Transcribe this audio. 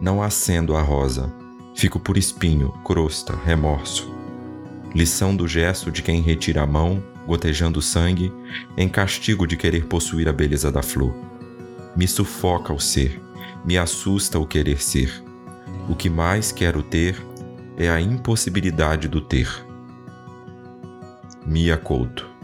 Não acendo a rosa, fico por espinho, crosta, remorso. Lição do gesto de quem retira a mão, gotejando sangue, em castigo de querer possuir a beleza da flor. Me sufoca o ser, me assusta o querer ser. O que mais quero ter é a impossibilidade do ter. Mia Couto